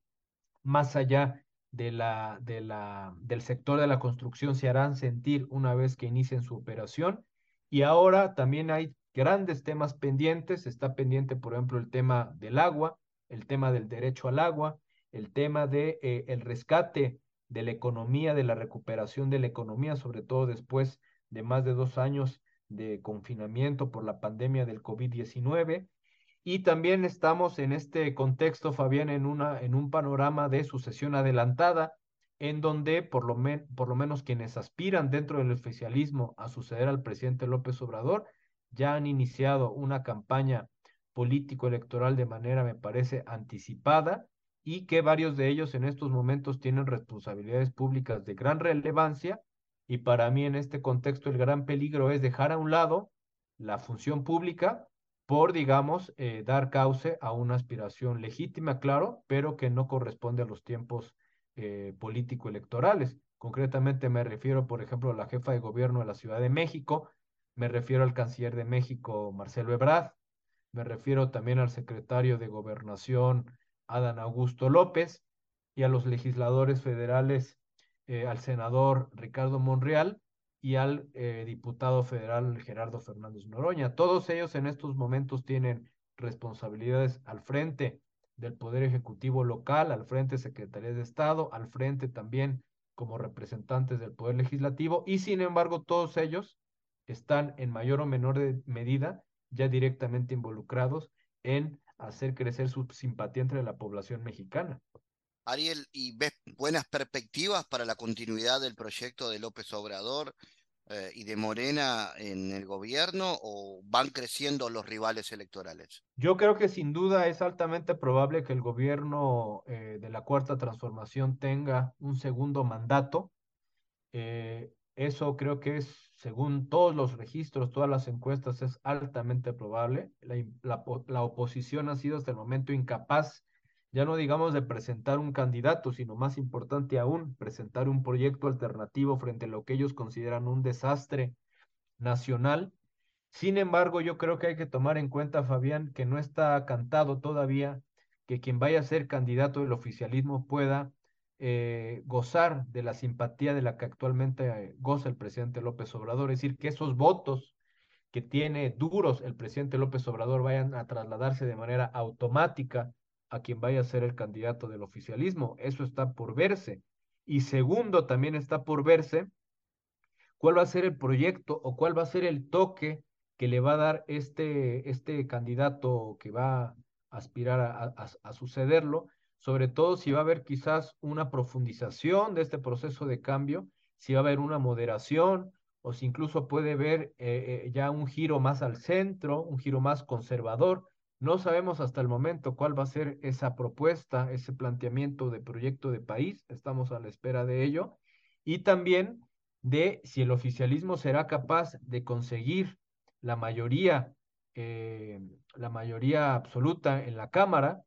más allá de la, de la, del sector de la construcción se harán sentir una vez que inicien su operación. Y ahora también hay grandes temas pendientes. Está pendiente, por ejemplo, el tema del agua, el tema del derecho al agua, el tema de eh, el rescate de la economía, de la recuperación de la economía, sobre todo después de más de dos años de confinamiento por la pandemia del COVID-19. Y también estamos en este contexto, Fabián, en, una, en un panorama de sucesión adelantada, en donde por lo, por lo menos quienes aspiran dentro del oficialismo a suceder al presidente López Obrador ya han iniciado una campaña político-electoral de manera, me parece, anticipada y que varios de ellos en estos momentos tienen responsabilidades públicas de gran relevancia y para mí en este contexto el gran peligro es dejar a un lado la función pública por, digamos, eh, dar cauce a una aspiración legítima, claro, pero que no corresponde a los tiempos eh, político-electorales. Concretamente me refiero, por ejemplo, a la jefa de gobierno de la Ciudad de México, me refiero al canciller de México, Marcelo Ebrard, me refiero también al secretario de Gobernación, Adán Augusto López, y a los legisladores federales, eh, al senador Ricardo Monreal y al eh, diputado federal Gerardo Fernández Noroña. Todos ellos en estos momentos tienen responsabilidades al frente del Poder Ejecutivo local, al frente Secretaría de Estado, al frente también como representantes del Poder Legislativo, y sin embargo todos ellos están en mayor o menor medida ya directamente involucrados en hacer crecer su simpatía entre la población mexicana. Ariel, ¿y ves buenas perspectivas para la continuidad del proyecto de López Obrador eh, y de Morena en el gobierno o van creciendo los rivales electorales? Yo creo que sin duda es altamente probable que el gobierno eh, de la Cuarta Transformación tenga un segundo mandato. Eh, eso creo que es según todos los registros, todas las encuestas, es altamente probable. La, la, oposición ha sido hasta el momento incapaz, ya no digamos de presentar un candidato, sino más importante aún, presentar un proyecto alternativo frente a lo que ellos consideran un desastre nacional. Sin embargo, yo creo que hay que tomar en cuenta, Fabián, que no está cantado todavía que quien vaya a ser candidato del oficialismo pueda eh, gozar de la simpatía de la que actualmente eh, goza el presidente López Obrador, es decir, que esos votos que tiene duros el presidente López Obrador vayan a trasladarse de manera automática a quien vaya a ser el candidato del oficialismo. Eso está por verse. Y segundo, también está por verse cuál va a ser el proyecto o cuál va a ser el toque que le va a dar este, este candidato que va a aspirar a, a sucederlo sobre todo si va a haber quizás una profundización de este proceso de cambio, si va a haber una moderación o si incluso puede haber eh, eh, ya un giro más al centro, un giro más conservador. No sabemos hasta el momento cuál va a ser esa propuesta, ese planteamiento de proyecto de país, estamos a la espera de ello, y también de si el oficialismo será capaz de conseguir la mayoría, eh, la mayoría absoluta en la Cámara,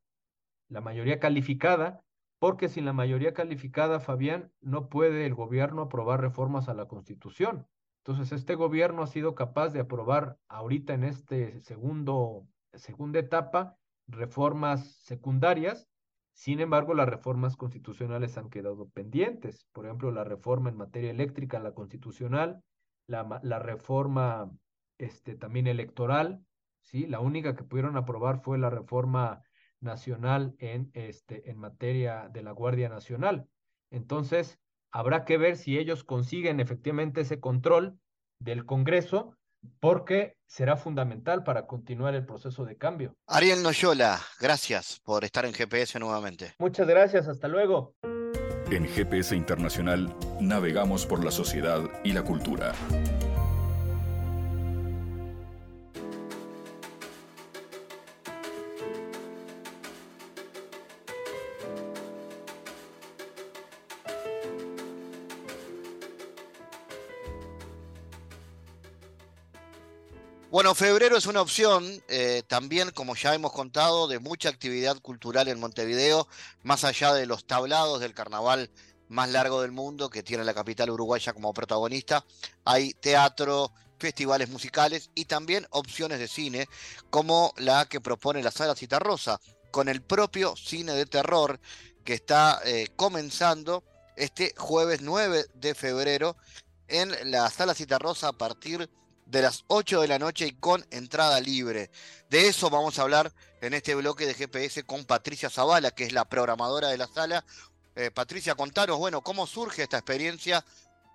la mayoría calificada, porque sin la mayoría calificada, Fabián, no puede el gobierno aprobar reformas a la Constitución. Entonces, este gobierno ha sido capaz de aprobar ahorita en este segundo, segunda etapa reformas secundarias, sin embargo, las reformas constitucionales han quedado pendientes. Por ejemplo, la reforma en materia eléctrica, la constitucional, la, la reforma este, también electoral, ¿sí? La única que pudieron aprobar fue la reforma nacional en, este, en materia de la Guardia Nacional. Entonces, habrá que ver si ellos consiguen efectivamente ese control del Congreso, porque será fundamental para continuar el proceso de cambio. Ariel Noyola, gracias por estar en GPS nuevamente. Muchas gracias, hasta luego. En GPS Internacional navegamos por la sociedad y la cultura. Bueno, febrero es una opción eh, también, como ya hemos contado, de mucha actividad cultural en Montevideo, más allá de los tablados del carnaval más largo del mundo que tiene la capital uruguaya como protagonista. Hay teatro, festivales musicales y también opciones de cine, como la que propone la Sala Citarrosa, con el propio cine de terror que está eh, comenzando este jueves 9 de febrero en la Sala Citarrosa a partir de de las 8 de la noche y con entrada libre. De eso vamos a hablar en este bloque de GPS con Patricia Zavala, que es la programadora de la sala. Eh, Patricia, contanos, bueno, cómo surge esta experiencia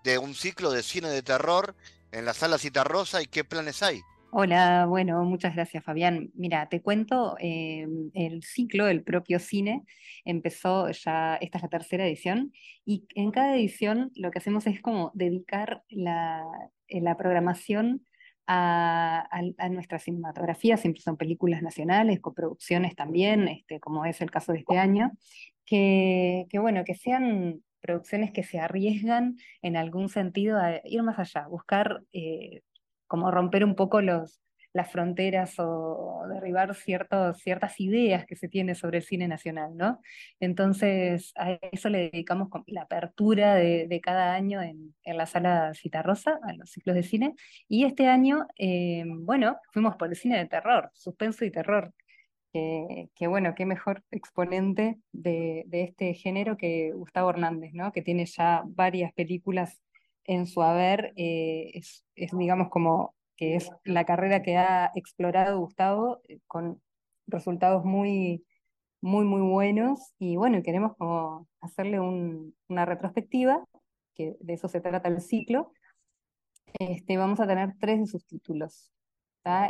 de un ciclo de cine de terror en la sala Cita Rosa y qué planes hay. Hola, bueno, muchas gracias Fabián. Mira, te cuento, eh, el ciclo, el propio cine, empezó ya, esta es la tercera edición, y en cada edición lo que hacemos es como dedicar la, la programación a, nuestra cinematografía, siempre son películas nacionales, coproducciones también, este, como es el caso de este año, que, bueno, que sean producciones que se arriesgan en algún sentido a ir más allá, buscar eh, como romper un poco los, las fronteras o derribar ciertos, ciertas ideas que se tiene sobre el cine nacional, ¿no? Entonces, a eso le dedicamos la apertura de, cada año en, la sala Citarrosa, a los ciclos de cine, y este año, eh, bueno, fuimos por el cine de terror, suspenso y terror, que, bueno, qué mejor exponente de, este género que Gustavo Hernández, ¿no? Que tiene ya varias películas en su haber, eh, es, es digamos como que es la carrera que ha explorado Gustavo eh, con resultados muy, muy, muy buenos. Y bueno, queremos hacerle una retrospectiva, que de eso se trata el ciclo, Este, vamos a tener tres de sus títulos.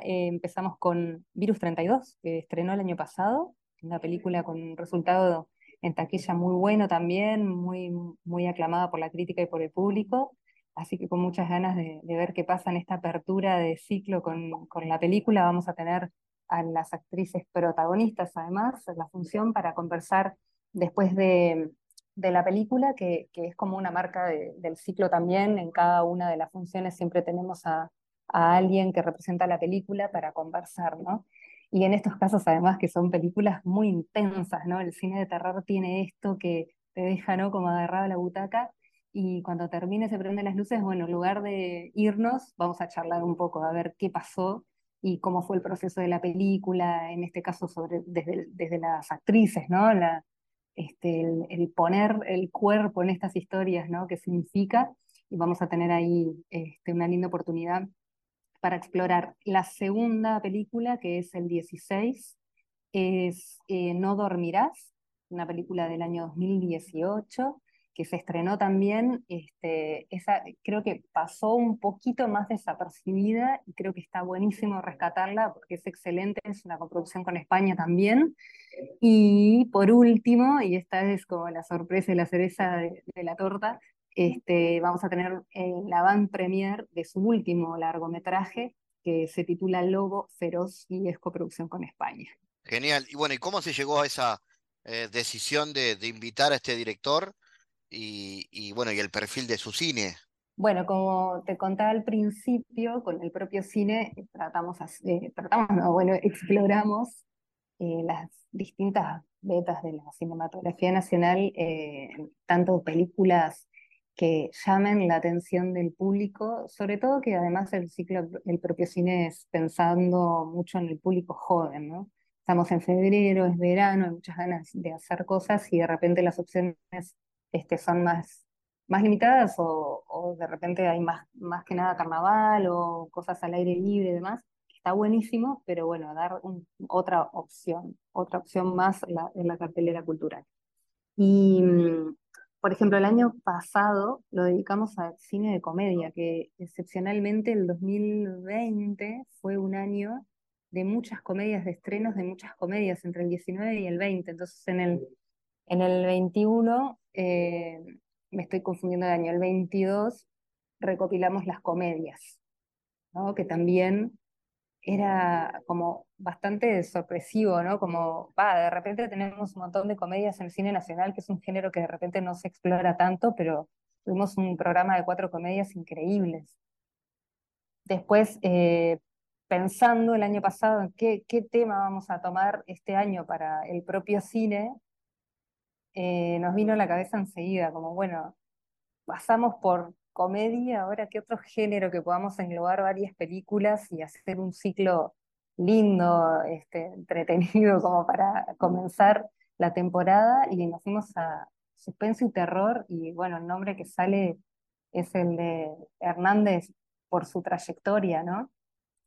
Eh, empezamos con Virus 32, que estrenó el año pasado, una película con un resultado en taquilla muy bueno también, muy, muy aclamada por la crítica y por el público, así que con muchas ganas de, ver qué pasa en esta apertura de ciclo con, con, la película. Vamos a tener a las actrices protagonistas además en la función para conversar después de, de la película, que, que, es como una marca del ciclo también, en cada una de las funciones siempre tenemos a, a alguien que representa la película para conversar, ¿no? Y en estos casos, además, que son películas muy intensas, ¿no? El cine de terror tiene esto que te deja, ¿no? Como agarrado a la butaca, y cuando termine se prenden las luces, bueno, en lugar de irnos, vamos a charlar un poco, a ver qué pasó y cómo fue el proceso de la película, en este caso sobre, desde, desde las actrices, ¿no? La, este, el, poner el cuerpo en estas historias, ¿no? ¿Qué significa? Y vamos a tener ahí este, una linda oportunidad para explorar. La segunda película, que es el 16, es eh, No Dormirás, una película del año 2018 que se estrenó también, este, creo que pasó un poquito más desapercibida y creo que está buenísimo rescatarla porque es excelente, es una coproducción con España también. Y por último, y esta es como la sorpresa y la cereza de la torta, este, vamos a tener la van premier de su último largometraje, que se titula Lobo Feroz y es coproducción con España. Genial. Y bueno, ¿y cómo se llegó a esa eh, decisión de, invitar a este director y, bueno, y el perfil de su cine? Bueno, como te contaba al principio, con el propio cine tratamos, eh, tratamos no, bueno, exploramos las distintas vetas de la cinematografía nacional, tanto películas que llamen la atención del público, sobre todo que además el ciclo, el propio cine es pensando mucho en el público joven, ¿no? Estamos en febrero, es verano, hay muchas ganas de hacer cosas y de repente las opciones este, son más, más limitadas o, o de repente hay más, más que nada carnaval o cosas al aire libre y demás. Está buenísimo, pero bueno, dar otra opción, otra opción más en la cartelera cultural. Y mm, por ejemplo, el año pasado lo dedicamos al cine de comedia, que excepcionalmente el 2020 fue un año de muchas comedias, de estrenos de muchas comedias, entre el 19 y el 20. Entonces, en el, en el 21, eh, me estoy confundiendo de año, el 22 recopilamos las comedias, ¿no? que también era como bastante sorpresivo, ¿no? Como, va, de repente tenemos un montón de comedias en el cine nacional, que es un género que de repente no se explora tanto, pero tuvimos un programa de cuatro comedias increíbles. Después, eh, pensando el año pasado en qué, tema vamos a tomar este año para el propio cine, eh, nos vino a la cabeza enseguida, como, bueno, pasamos por comedia, ahora qué otro género que podamos englobar varias películas y hacer un ciclo lindo, este, entretenido como para comenzar la temporada y nos fuimos a suspenso y terror y bueno, el nombre que sale es el de Hernández por su trayectoria, ¿no?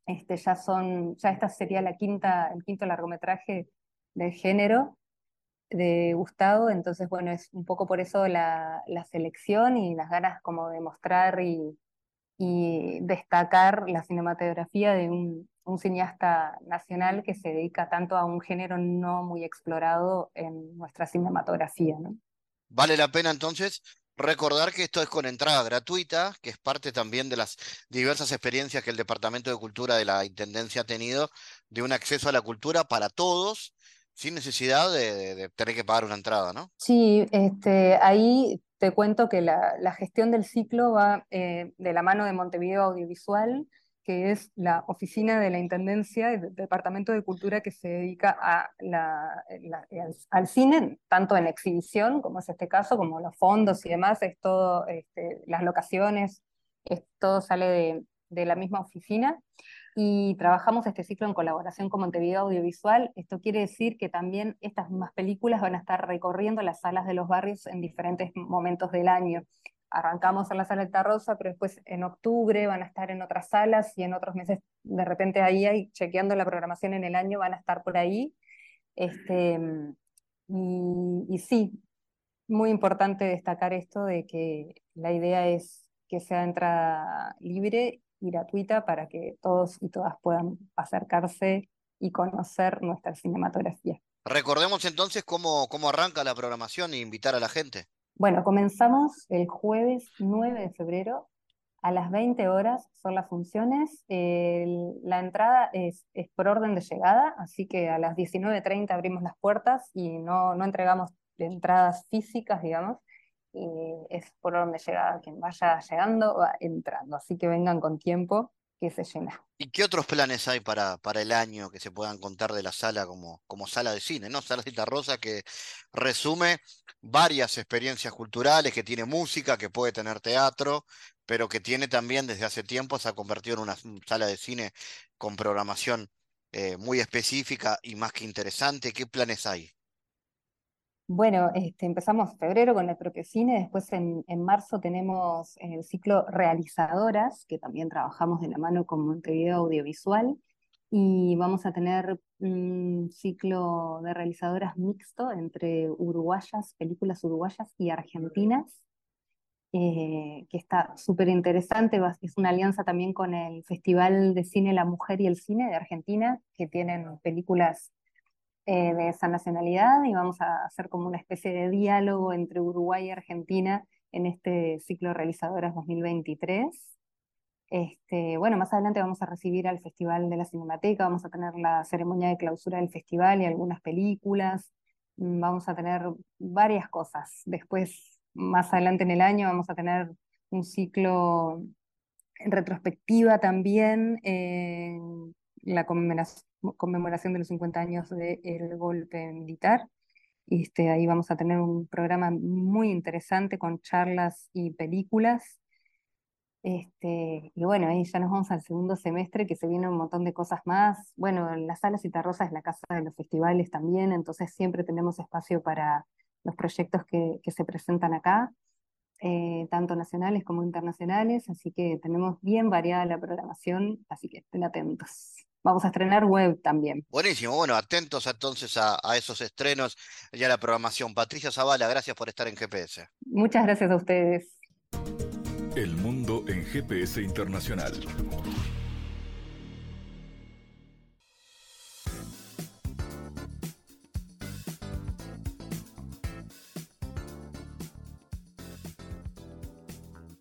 Este, ya son, ya esta sería la quinta, el quinto largometraje de género de Gustavo, entonces bueno, es un poco por eso la, selección y las ganas como de mostrar y, destacar la cinematografía de un, cineasta nacional que se dedica tanto a un género no muy explorado en nuestra cinematografía. Vale la pena entonces recordar que esto es con entrada gratuita, que es parte también de las diversas experiencias que el Departamento de Cultura de la Intendencia ha tenido de un acceso a la cultura para todos sin necesidad de, tener que pagar una entrada, ¿no? Sí, este, ahí te cuento que la, gestión del ciclo va eh, de la mano de Montevideo Audiovisual, que es la oficina de la Intendencia del Departamento de Cultura que se dedica a la, al, cine, tanto en exhibición, como es este caso, como los fondos y demás, es todo, este, las locaciones, es, todo sale de, de la misma oficina y trabajamos este ciclo en colaboración con Montevideo Audiovisual. Esto quiere decir que también estas mismas películas van a estar recorriendo las salas de los barrios en diferentes momentos del año. Arrancamos en la sala de Rosa, pero después en octubre van a estar en otras salas y en otros meses, de repente ahí, hay, chequeando la programación en el año, van a estar por ahí. Este, y, y sí, muy importante destacar esto de que la idea es que sea entrada libre gratuita para que todos y todas puedan acercarse y conocer nuestra cinematografía. Recordemos entonces cómo, cómo arranca la programación e invitar a la gente. Bueno, comenzamos el jueves 9 de febrero a las 20 horas son las funciones. la entrada es, es, por orden de llegada, así que a las 19.30 abrimos las puertas y no, no entregamos entradas físicas, digamos. Es por orden de llegada. Quien vaya llegando va entrando, así que vengan con tiempo que se llena. ¿Y qué otros planes hay para, para el año que se puedan contar de la sala como, como sala de cine, ¿no? Sala Cita Rosa que resume varias experiencias culturales, que tiene música, que puede tener teatro, pero que tiene también desde hace tiempo, se ha convertido en una sala de cine con programación eh, muy específica y más que interesante. ¿Qué planes hay? Bueno, este, empezamos febrero con el propio cine, después en, marzo tenemos el ciclo Realizadoras, que también trabajamos de la mano con Montevideo Audiovisual, y vamos a tener un ciclo de realizadoras mixto entre uruguayas, películas uruguayas y argentinas, eh, que está súper interesante, es una alianza también con el Festival de Cine La Mujer y el Cine de Argentina, que tienen películas eh, de esa nacionalidad y vamos a hacer como una especie de diálogo entre Uruguay y Argentina en este ciclo Realizadoras 2023. Este, bueno, más adelante vamos a recibir al Festival de la Cinemateca, vamos a tener la ceremonia de clausura del festival y algunas películas, mm, vamos a tener varias cosas. Después, más adelante en el año, vamos a tener un ciclo en retrospectiva también, en la conmemoración conmemoración de los 50 años del golpe militar. Este, ahí vamos a tener un programa muy interesante con charlas y películas. Este, y bueno, ahí ya nos vamos al segundo semestre que se viene un montón de cosas más. Bueno, la sala Citarrosa es la casa de los festivales también, entonces siempre tenemos espacio para los proyectos que, que se presentan acá, eh, tanto nacionales como internacionales, así que tenemos bien variada la programación, así que estén atentos. Vamos a estrenar web también. Buenísimo, bueno, atentos entonces a, esos estrenos y a la programación. Patricia Zavala, gracias por estar en GPS. Muchas gracias a ustedes. El mundo en GPS Internacional.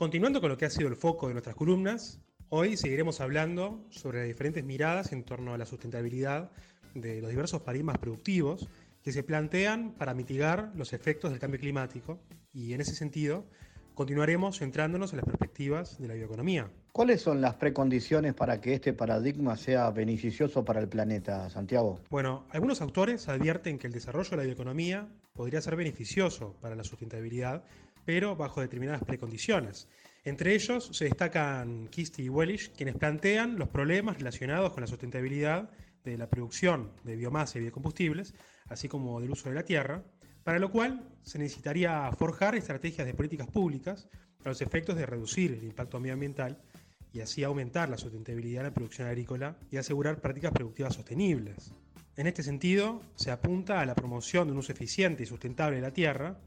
Continuando con lo que ha sido el foco de nuestras columnas, hoy seguiremos hablando sobre las diferentes miradas en torno a la sustentabilidad de los diversos paradigmas productivos que se plantean para mitigar los efectos del cambio climático y en ese sentido continuaremos centrándonos en las perspectivas de la bioeconomía. ¿Cuáles son las precondiciones para que este paradigma sea beneficioso para el planeta, Santiago? Bueno, algunos autores advierten que el desarrollo de la bioeconomía podría ser beneficioso para la sustentabilidad pero bajo determinadas precondiciones. Entre ellos se destacan Kisti y Wellish, quienes plantean los problemas relacionados con la sustentabilidad de la producción de biomasa y biocombustibles, así como del uso de la tierra, para lo cual se necesitaría forjar estrategias de políticas públicas a los efectos de reducir el impacto medioambiental y así aumentar la sustentabilidad de la producción agrícola y asegurar prácticas productivas sostenibles. En este sentido, se apunta a la promoción de un uso eficiente y sustentable de la tierra,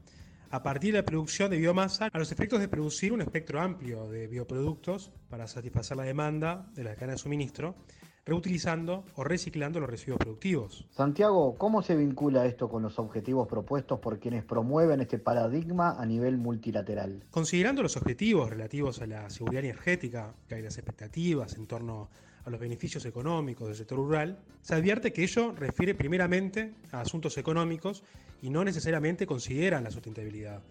a partir de la producción de biomasa a los efectos de producir un espectro amplio de bioproductos para satisfacer la demanda de la cadena de suministro, reutilizando o reciclando los residuos productivos. Santiago, ¿cómo se vincula esto con los objetivos propuestos por quienes promueven este paradigma a nivel multilateral? Considerando los objetivos relativos a la seguridad energética y las expectativas en torno a los beneficios económicos del sector rural, se advierte que ello refiere primeramente a asuntos económicos y no necesariamente consideran la sustentabilidad.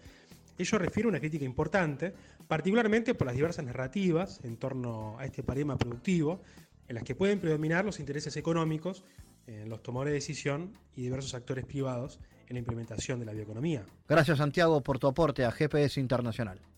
Ello refiere a una crítica importante, particularmente por las diversas narrativas en torno a este paradigma productivo, en las que pueden predominar los intereses económicos en los tomadores de decisión y diversos actores privados en la implementación de la bioeconomía. Gracias Santiago por tu aporte a GPS Internacional.